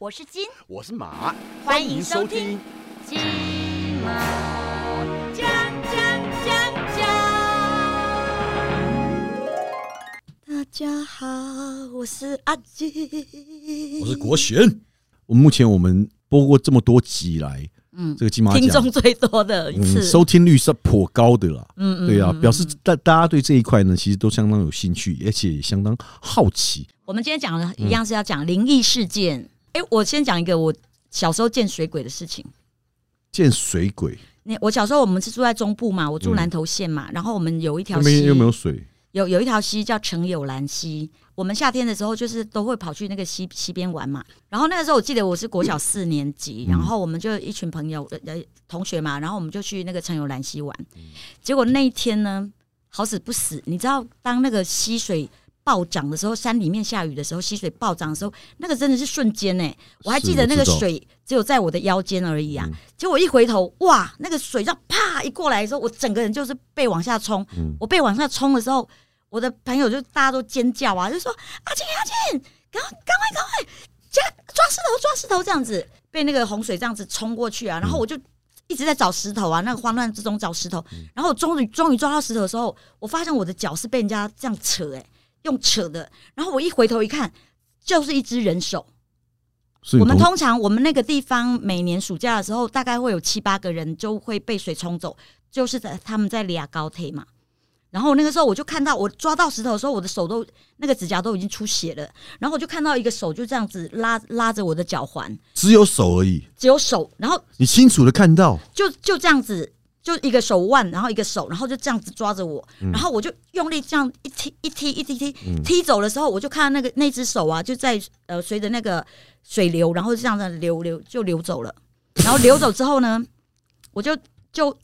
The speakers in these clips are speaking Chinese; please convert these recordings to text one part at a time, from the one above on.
我是金，我是马，欢迎收听。金马讲讲讲讲。大家好，我是阿金，我是国贤。我目前我们播过这么多集来，嗯这个金马听奖众最多的一嗯次，收听率是颇高的啦。嗯对啊，嗯表示大大家对这一块呢，其实都相当有兴趣，而且也相当好奇。我们今天讲的一样是要讲灵异事件。哎、我先讲一个我小时候见水鬼的事情。见水鬼那我小时候我们是住在中部嘛，我住南投县嘛，然后我们有一条溪，那边又没有水，有有一条溪叫陈友兰溪，我们夏天的时候就是都会跑去那个溪溪边玩嘛。然后那个时候我记得我是国小四年级，然后我们就一群朋友呃呃同学嘛，然后我们就去那个陈友兰溪玩。结果那一天呢，好死不死，你知道当那个溪水。暴涨的时候，山里面下雨的时候，溪水暴涨的时候，那个真的是瞬间呢、我还记得那个水只有在我的腰间而已啊。嗯。结果一回头，哇，那个水这样啪一过来的时候，我整个人就是被往下冲。嗯。我被往下冲的时候，我的朋友就大家都尖叫啊，就说阿静阿静，赶快赶快赶快，加抓石头抓石头这样子，被那个洪水这样子冲过去啊，然后我就。一直在找石头啊，那个慌乱之中找石头，然后我终于终于抓到石头的时候，我发现我的脚是被人家这样扯、欸，用扯的，然后我一回头一看，就是一只人手，我们通常我们那个地方每年暑假的时候，大概会有七八个人就会被水冲走，就是在他们在俩高铁嘛。然后那个时候我就看到，我抓到石头的时候，我的手都那个指甲都已经出血了。然后我就看到一个手就这样子拉拉着我的脚环，只有手而已，只有手，然后你清楚的看到，就就这样子，就一个手腕，然后一个手，然后就这样子抓着我，然后我就用力这样一踢一踢一踢踢踢走的时候，我就看到那个那只手啊，就在呃随着那个水流，然后就这样子流流就流走了，然后流走之后呢，我就就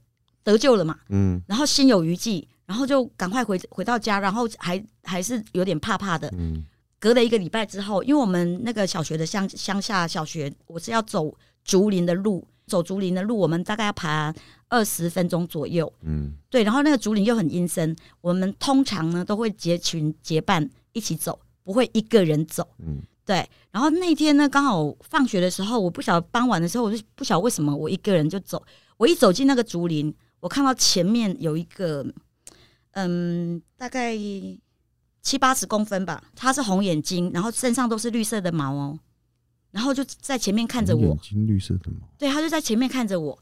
得救了嘛，嗯。然后心有余悸，然后就赶快回回到家，然后还还是有点怕怕的，嗯。隔了一个礼拜之后，因为我们那个小学的乡乡下小学，我是要走竹林的路，走竹林的路，我们大概要爬二十分钟左右。嗯，对，然后那个竹林又很阴森，我们通常呢都会结群结伴一起走，不会一个人走。嗯对，然后那天呢，刚好放学的时候，我不晓得傍晚的时候，我就不晓得为什么我一个人就走。我一走进那个竹林，我看到前面有一个，嗯，大概七八十公分吧，它是红眼睛，然后身上都是绿色的毛哦，然后就在前面看着我。眼，睛绿色的毛，对，他就在前面看着我，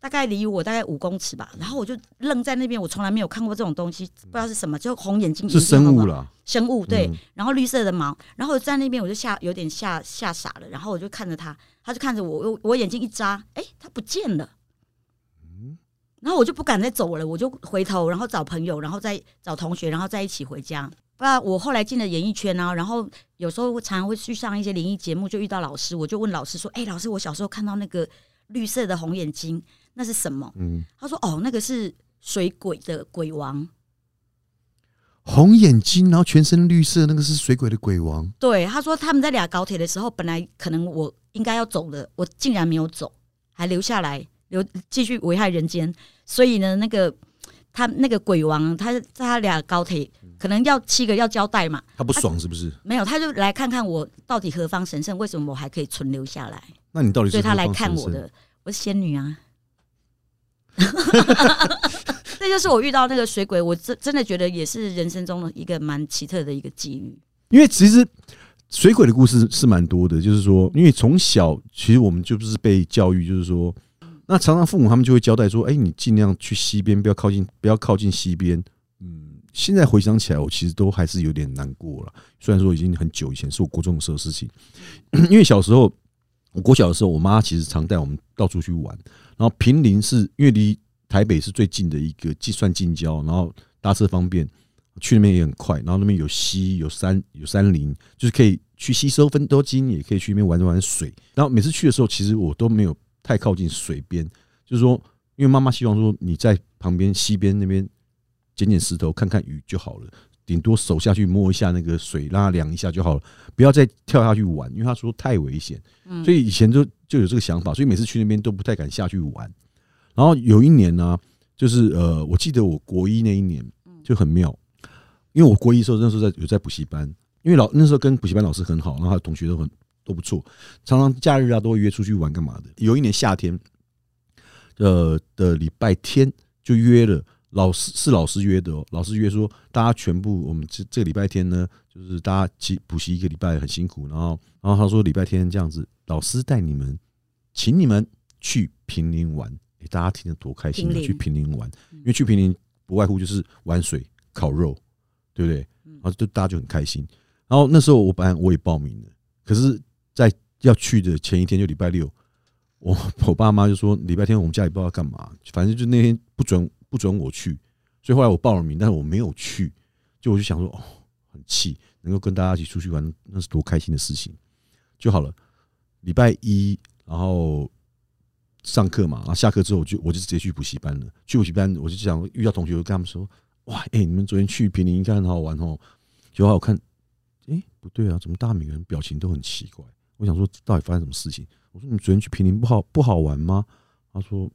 大概离我大概五公尺吧，然后我就愣在那边，我从来没有看过这种东西，不知道是什么，就红眼睛，是生物了，生物对，嗯。然后绿色的毛，然后我在那边我就吓有点吓吓傻了，然后我就看着他，他就看着我，我我眼睛一眨，哎，他不见了，嗯。然后我就不敢再走了，我就回头，然后找朋友，然后再找同学，然后再一起回家。不然我后来进了演艺圈啊，然后有时候会常常会去上一些灵异节目，就遇到老师，我就问老师说：“哎、老师，我小时候看到那个绿色的红眼睛，那是什么嗯，？”他说：“哦，那个是水鬼的鬼王。”红眼睛，然后全身绿色，那个是水鬼的鬼王，对，他说他们在俩高铁的时候，本来可能我应该要走的，我竟然没有走，还留下来留继续危害人间。所以呢，那个他那个鬼王，他在他俩高铁可能要七个要交代嘛，他不爽是不是？没有，他就来看看我到底何方神圣，为什么我还可以存留下来？那你到底是所以他来看我的，我是仙女啊。那就是我遇到那个水鬼，我真真的觉得也是人生中的一个蛮奇特的一个机遇。因为其实水鬼的故事是蛮多的，就是说，因为从小其实我们就是被教育，就是说，那常常父母他们就会交代说，哎、你尽量去西边，不要靠近，不要靠近西边。现在回想起来，我其实都还是有点难过了。虽然说已经很久以前，是我国中的时候的事情，因为小时候，我国小的时候，我妈其实常带我们到处去玩，然后平林是因为离台北是最近的一个计算近郊，然后搭车方便，去那边也很快，然后那边有溪、有山、有山林，就是可以去吸收分多金，也可以去那边玩玩水。然后每次去的时候，其实我都没有太靠近水边，就是说，因为妈妈希望说你在旁边溪边那边捡捡石头、看看鱼就好了，顶多手下去摸一下那个水，让它凉一下就好了，不要再跳下去玩，因为他说太危险。嗯所以以前就就有这个想法，所以每次去那边都不太敢下去玩。然后有一年呢、就是呃，我记得我国一那一年就很妙，因为我国一的时候那时候在有在补习班，因为老那时候跟补习班老师很好，然后还有同学都很都不错，常常假日啊都会约出去玩干嘛的。有一年夏天，呃的礼拜天就约了。老师是老师约的哦，老师约说大家全部我们这这个礼拜天呢，就是大家去补习一个礼拜很辛苦，然后然后他说礼拜天这样子，老师带你们，请你们去平林玩，哎，大家听得多开心啊！去平林玩，因为去平林不外乎就是玩水、烤肉，对不对？然后就大家就很开心。然后那时候我本来我也报名了，可是，在要去的前一天就礼拜六，我我爸妈就说礼拜天我们家里不知道干嘛，反正就那天不准。不准我去，所以后来我报了名，但是我没有去。就我就想说，哦，很气，能够跟大家一起出去玩，那是多开心的事情就好了。礼拜一，然后上课嘛，然后下课之后，我就我就直接去补习班了。去补习班，我就想遇到同学，我跟他们说：“哇，哎，你们昨天去平林应该很好玩哦。”结果我看，哎，不对啊，怎么大家每个人表情都很奇怪？我想说，到底发生什么事情？我说：“你昨天去平林不好不好玩吗？”他说。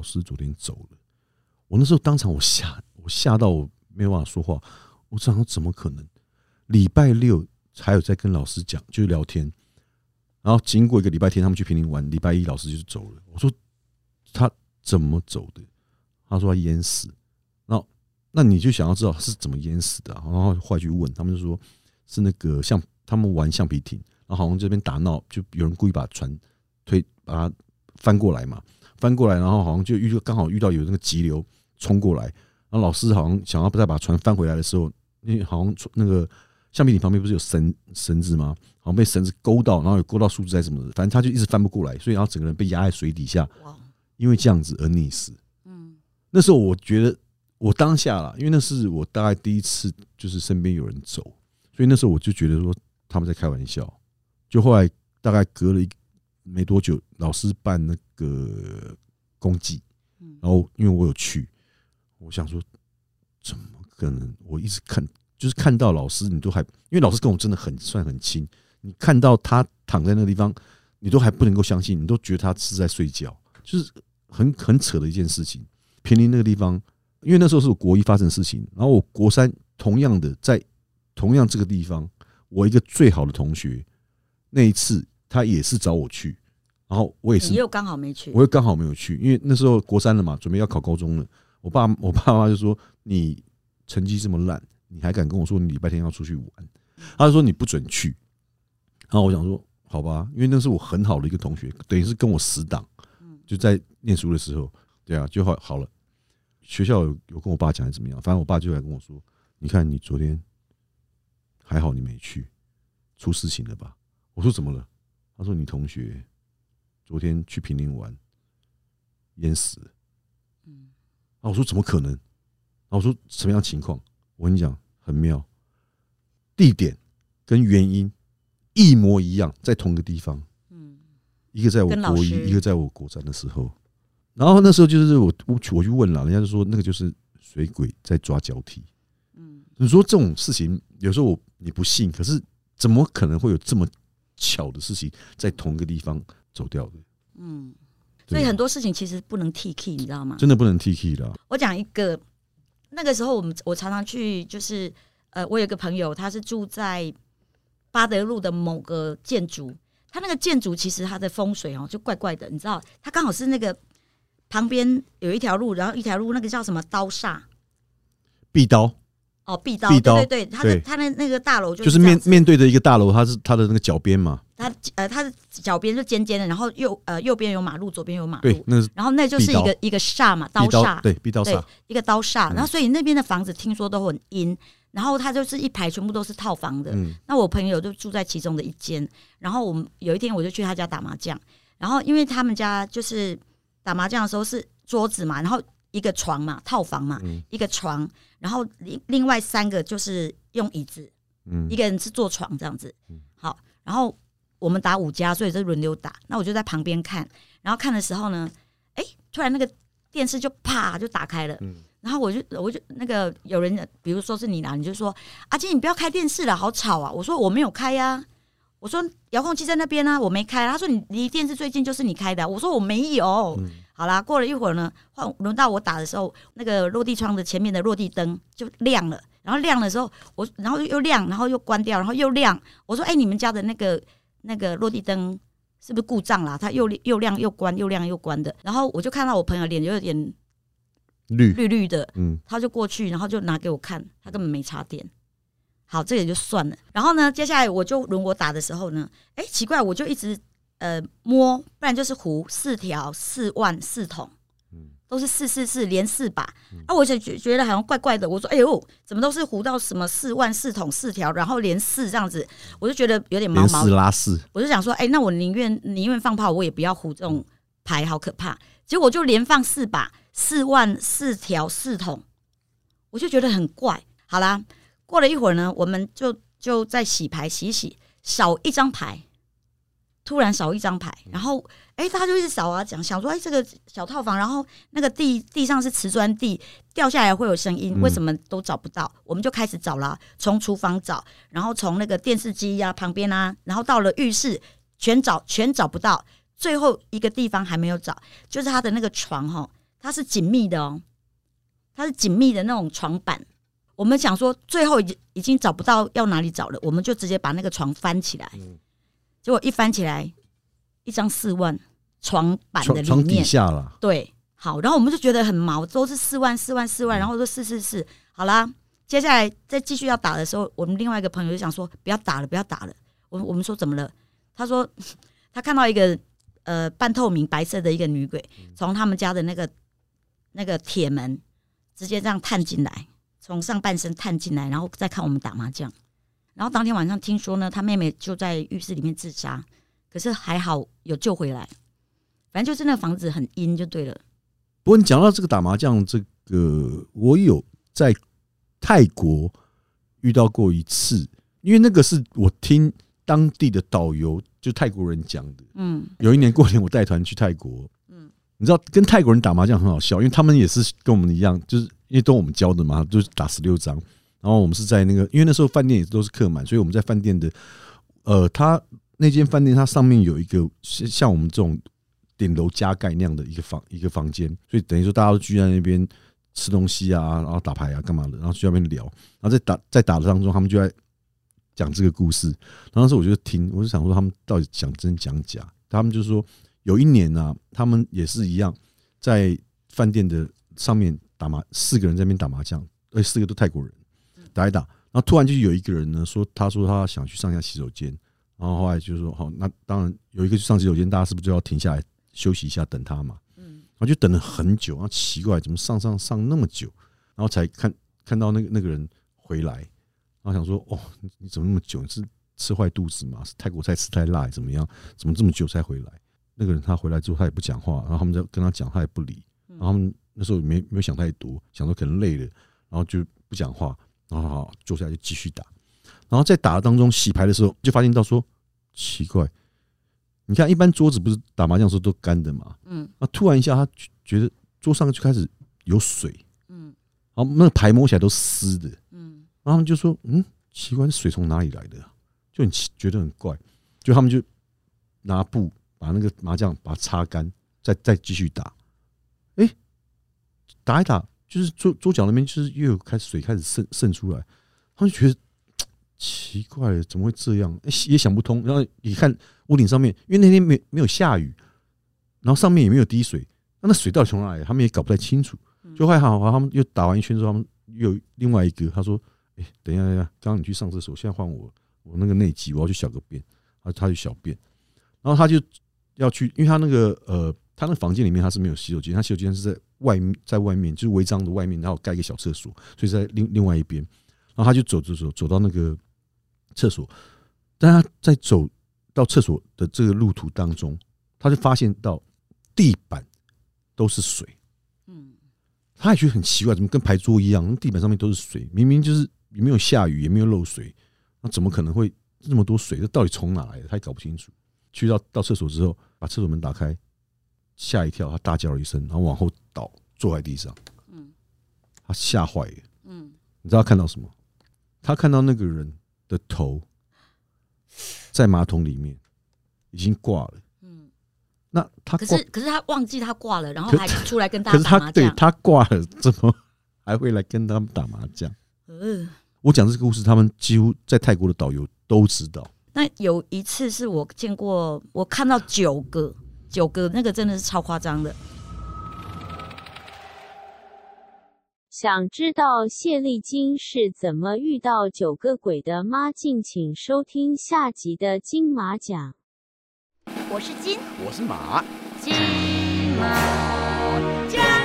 老师昨天走了，我那时候当场我吓我吓到我没有办法说话，我想说怎么可能？礼拜六还有在跟老师讲，就是聊天，然后经过一个礼拜天，他们去平林玩，礼拜一老师就走了。我说他怎么走的？他说他淹死。那那你就想要知道是怎么淹死的？然后后来去问他们，就说是那个像他们玩橡皮艇，然后好像这边打闹，就有人故意把船推把它翻过来嘛。翻过来，然后好像就遇到刚好遇到有那个急流冲过来，然后老师好像想要不再把船翻回来的时候，因为好像那个橡皮艇旁边不是有绳绳子吗？好像被绳子勾到，然后有勾到树枝在什么的，反正他就一直翻不过来，所以然后整个人被压在水底下，因为这样子而溺死。嗯，那时候我觉得我当下了，因为那是我大概第一次就是身边有人走，所以那时候我就觉得说他们在开玩笑。就后来大概隔了一。没多久，老师办那个公祭，然后因为我有去，我想说，怎么可能？我一直看，就是看到老师，你都还，因为老师跟我真的很算很亲，你看到他躺在那个地方，你都还不能够相信，你都觉得他是在睡觉，就是很很扯的一件事情。平林那个地方，因为那时候是我国一发生的事情，然后我国三同样的在同样这个地方，我一个最好的同学，那一次。他也是找我去，然后我也是，你又刚好没去，我又刚好没有去，因为那时候国三了嘛，准备要考高中了。我爸 我爸妈就说：“你成绩这么烂，你还敢跟我说你礼拜天要出去玩？”他就说：“你不准去。”然后我想说：“好吧，因为那是我很好的一个同学，等于是跟我死党，就在念书的时候，对啊，就好好了。学校有有跟我爸讲是怎么样，反正我爸就来跟我说：‘你看你昨天还好，你没去，出事情了吧？’我说：‘怎么了？’他说：“你同学昨天去平陵玩，淹死。”嗯，啊，我说：“怎么可能？”啊，我说：“什么样情况？”我跟你讲，很妙，地点跟原因一模一样，在同个地方。嗯，一个在我国一，一个在我国三的时候。然后那时候就是我我我去问了，人家就说那个就是水鬼在抓交替。嗯，你说这种事情有时候我你不信，可是怎么可能会有这么？巧的事情在同一个地方走掉的，嗯，所以很多事情其实不能 T K，你知道吗？真的不能 T K 的。我讲一个，那个时候我们我常常去，就是呃，我有个朋友，他是住在巴德路的某个建筑，他那个建筑其实它的风水哦就怪怪的，你知道，他刚好是那个旁边有一条路，然后一条路那个叫什么刀煞，壁刀。哦，壁刀，对对对，他的他的那个大楼就是面面对着一个大楼，它是它的那个脚边嘛。它呃，它的脚边是尖尖的，然后右呃右边有马路，左边有马路，那然后那就是一个一个煞嘛，刀煞，对，壁刀煞，一个刀煞。然后所以那边的房子听说都很阴，然后他就是一排全部都是套房的。那我朋友就住在其中的一间，然后我们有一天我就去他家打麻将，然后因为他们家就是打麻将的时候是桌子嘛，然后。一个床嘛，套房嘛，一个床，然后另另外三个就是用椅子，嗯，一个人是坐床这样子，好，然后我们打五家，所以就轮流打。那我就在旁边看，然后看的时候呢，哎，突然那个电视就啪就打开了，然后我就我就那个有人，比如说是你啦，你就说阿金，你不要开电视了，好吵啊！我说我没有开呀，我说遥控器在那边啊，我没开。他说你离电视最近就是你开的，我说我没有。好啦，过了一会儿呢，换轮到我打的时候，那个落地窗的前面的落地灯就亮了，然后亮的时候，我然后又亮，然后又关掉，然后又亮。我说：“哎、你们家的那个那个落地灯是不是故障啦？它又又亮又关，又亮又关的。”然后我就看到我朋友脸有点绿，绿绿的，嗯，他就过去，然后就拿给我看，他根本没插电。好，这也就算了。然后呢，接下来我就轮我打的时候呢，哎，奇怪，我就一直呃摸，不然就是胡四条、四万、四桶，都是四四四连四把。啊，我就觉觉得好像怪怪的。我说，哎呦，怎么都是胡到什么四万、四桶、四条，然后连四这样子，我就觉得有点毛毛连四。拉四，我就想说，哎、那我宁愿宁愿放炮，我也不要胡这种牌，好可怕。结果就连放四把，四万四条四桶，我就觉得很怪。好啦，过了一会儿呢，我们就就在洗牌洗洗，少一张牌，突然少一张牌，然后哎、大家就一直扫啊，讲想说，哎、这个小套房，然后那个地地上是瓷砖地，掉下来会有声音，嗯为什么都找不到？我们就开始找啦，从厨房找，然后从那个电视机呀、旁边啊，然后到了浴室，全找全找不到。最后一个地方还没有找，就是他的那个床哈，它是紧密的哦，它是紧密的那种床板。我们想说，最后已经已经找不到要哪里找了，我们就直接把那个床翻起来。结果一翻起来，一张四万床板的里床床底面，下了，对，好，然后我们就觉得很毛，都是四万、四万、四万，然后说是是是，好啦，接下来再继续要打的时候，我们另外一个朋友就想说不要打了，不要打了。我我们说怎么了？他说 他看到一个呃半透明白色的一个女鬼从他们家的那个那个铁门直接这样探进来，从上半身探进来，然后再看我们打麻将。然后当天晚上听说呢，他妹妹就在浴室里面自杀，可是还好有救回来。反正就是那个房子很阴就对了。不过你讲到这个打麻将，这个我有在泰国遇到过一次，因为那个是我听当地的导游，就泰国人讲的。嗯有一年过年我带团去泰国，嗯你知道跟泰国人打麻将很好笑，因为他们也是跟我们一样，就是因为都我们教的嘛，就是打十六张。然后我们是在那个，因为那时候饭店也都是客满，所以我们在饭店的，呃，他那间饭店它上面有一个像像我们这种顶楼加盖那样的一个房一个房间，所以等于说大家都聚在那边吃东西啊，然后打牌啊，干嘛的，然后去那边聊，然后在打在打的当中，他们就在讲这个故事。然后那时我就听，我就想说他们到底讲真讲假。他们就说有一年啊，他们也是一样在饭店的上面打麻，四个人在那边打麻将，而四个都泰国人，打一打，然后突然就有一个人呢说，他说他想去上一下洗手间，然后后来就说好，那当然有一个去上洗手间，大家是不是就要停下来休息一下等他嘛？嗯然后就等了很久，然后奇怪怎么上上上那么久，然后才看看到那个那个人回来，然后想说哦，你你怎么那么久？你是吃坏肚子吗？是泰国菜吃太辣，怎么样？怎么这么久才回来？那个人他回来之后他也不讲话，然后他们在跟他讲，他也不理，然后他们那时候也没没有想太多，想说可能累了，然后就不讲话，然后好坐下来就继续打，然后在打的当中洗牌的时候就发现到说奇怪，你看一般桌子不是打麻将的时候都干的嘛，嗯。啊，突然一下，他觉觉得桌上就开始有水，嗯。然后那个牌摸起来都湿的，嗯。然后他们就说：“嗯，奇怪，这水从哪里来的？啊、就很奇觉得很怪。”就他们就拿布把那个麻将把它擦干，再再继续打。哎、打一打，就是桌桌角那边就是又有开始水开始渗渗出来，他们就觉得奇怪，怎么会这样？也想不通。然后一看屋顶上面，因为那天没没有下雨，然后上面也没有滴水，那那水到底从哪来？他们也搞不太清楚。就还好，他们又打完一圈之后，他们又有另外一个，他说：“哎、等一下，等一下，刚刚你去上厕所，现在换我，我那个内急，我要去小个便。”他他去小便，然后他就要去，因为他那个呃，他那个房间里面他是没有洗手间，他洗手间是在外面，在外面就是违章的外面，然后盖一个小厕所，所以在另另外一边。然后他就走走走走到那个厕所，但他在走到厕所的这个路途当中，他就发现到地板都是水。嗯他也觉得很奇怪，怎么跟牌桌一样，地板上面都是水，明明就是也没有下雨，也没有漏水，那怎么可能会这么多水？这到底从哪来的？他也搞不清楚。去到到厕所之后，把厕所门打开，吓一跳，他大叫了一声，然后往后倒，坐在地上，嗯他吓坏了。嗯，你知道他看到什么？他看到那个人的头在马桶里面已经挂了。嗯，那他可是，可是他忘记他挂了，然后还出来跟大可是他对家打麻将。他挂了，怎么还会来跟他们打麻将？嗯，我讲这个故事，他们几乎在泰国的导游都知道。那有一次是我见过，我看到九个，九个那个真的是超夸张的。想知道谢丽金是怎么遇到九个鬼的吗？敬请收听下集的金马奖。我是金我是马。金马。